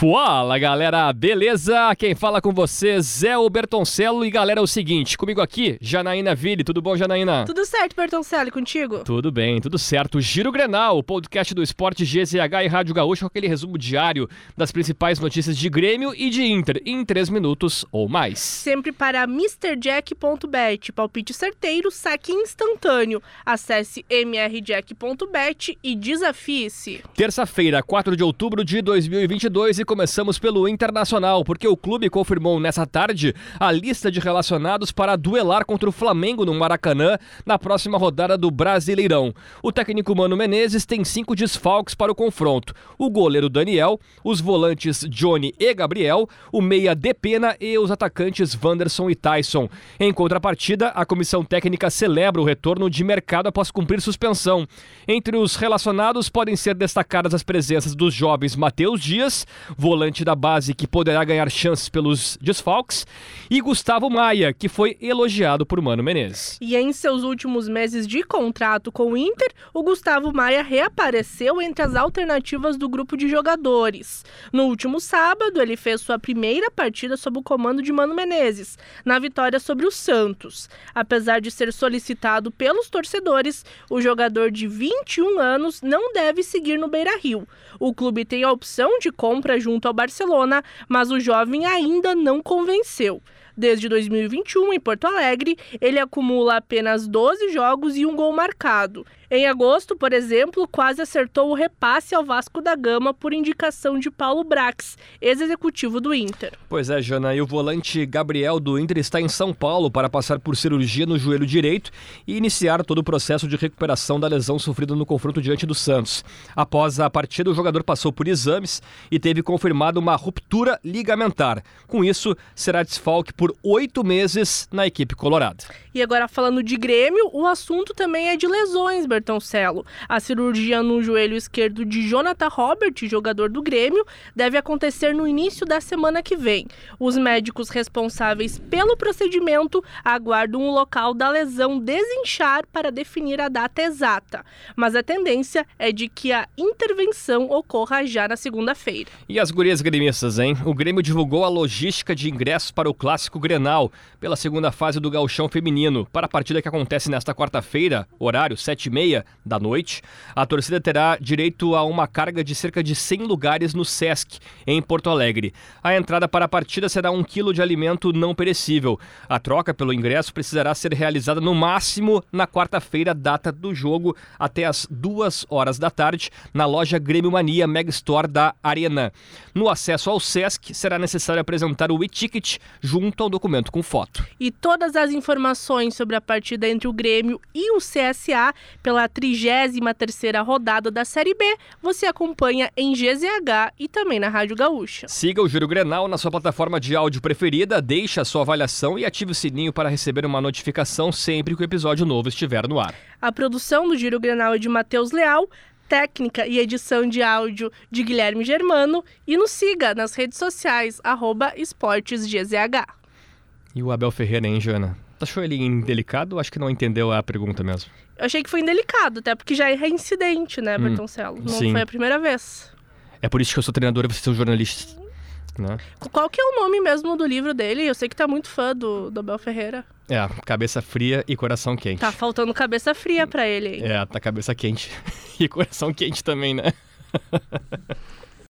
Fala galera, beleza? Quem fala com vocês é o Bertoncello e galera, é o seguinte, comigo aqui, Janaína Ville, tudo bom Janaína? Tudo certo, Bertoncello, contigo? Tudo bem, tudo certo. Giro Grenal, o podcast do esporte GZH e Rádio Gaúcho, com aquele resumo diário das principais notícias de Grêmio e de Inter, em 3 minutos ou mais. Sempre para MrJack.bet, palpite certeiro, saque instantâneo. Acesse mrjack.bet e desafie-se. Terça-feira, 4 de outubro de 2022 e começamos pelo Internacional, porque o clube confirmou nessa tarde a lista de relacionados para duelar contra o Flamengo no Maracanã na próxima rodada do Brasileirão. O técnico Mano Menezes tem cinco desfalques para o confronto: o goleiro Daniel, os volantes Johnny e Gabriel, o meia Depena e os atacantes Wanderson e Tyson. Em contrapartida, a comissão técnica celebra o retorno de mercado após cumprir suspensão. Entre os relacionados podem ser destacadas as presenças dos jovens Matheus Dias, volante da base que poderá ganhar chances pelos desfalques, e Gustavo Maia, que foi elogiado por Mano Menezes. E em seus últimos meses de contrato com o Inter, o Gustavo Maia reapareceu entre as alternativas do grupo de jogadores. No último sábado, ele fez sua primeira partida sob o comando de Mano Menezes, na vitória sobre o Santos. Apesar de ser solicitado pelos torcedores, o jogador de 21 anos não deve seguir no Beira-Rio. O clube tem a opção de compra junto ao Barcelona, mas o jovem ainda não convenceu. Desde 2021, em Porto Alegre, ele acumula apenas 12 jogos e um gol marcado. Em agosto, por exemplo, quase acertou o repasse ao Vasco da Gama por indicação de Paulo Brax, ex-executivo do Inter. Pois é, Jana, e o volante Gabriel do Inter está em São Paulo para passar por cirurgia no joelho direito e iniciar todo o processo de recuperação da lesão sofrida no confronto diante do Santos. Após a partida, o jogador passou por exames e teve confirmado uma ruptura ligamentar. Com isso, será desfalque por oito meses na equipe colorada. E agora, falando de Grêmio, o assunto também é de lesões, Bertoncelo. A cirurgia no joelho esquerdo de Jonathan Robert, jogador do Grêmio, deve acontecer no início da semana que vem. Os médicos responsáveis pelo procedimento aguardam o local da lesão desinchar para definir a data exata, mas a tendência é de que a intervenção ocorra já na segunda-feira. E as gurias gremistas, hein? O Grêmio divulgou a logística de ingressos para o clássico Grenal pela segunda fase do Gauchão Feminino. Para a partida que acontece nesta quarta-feira, horário 7h30 da noite, a torcida terá direito a uma carga de cerca de 100 lugares no Sesc, em Porto Alegre. A entrada para a partida será um quilo de alimento não perecível. A troca pelo ingresso precisará ser realizada no máximo na quarta-feira, data do jogo, até as duas horas da tarde, na loja Grêmio Mania Mega Store da Arena. No acesso ao Sesc, será necessário apresentar o e-ticket junto ao documento com foto. E todas as informações sobre a partida entre o Grêmio e o CSA pela 33ª rodada da Série B, você acompanha em GZH e também na Rádio Gaúcha. Siga o Júlio Grenal na sua plataforma de áudio preferida, deixe a sua avaliação e ative o sininho para receber uma notificação sempre que o episódio novo estiver no ar. A produção do Giro Grenal é de Matheus Leal, técnica e edição de áudio de Guilherme Germano e nos siga nas redes sociais, arroba esportesgzh. E o Abel Ferreira, hein, Jana? Achou ele indelicado? Acho que não entendeu a pergunta mesmo. Eu achei que foi indelicado, até porque já é reincidente, né, Bertoncello? Não sim. foi a primeira vez. É por isso que eu sou treinador e você sou jornalista. Né? Qual que é o nome mesmo do livro dele? Eu sei que tá muito fã do, do Abel Ferreira. É, cabeça fria e coração quente. Tá faltando cabeça fria pra ele, hein? É, tá cabeça quente. e coração quente também, né?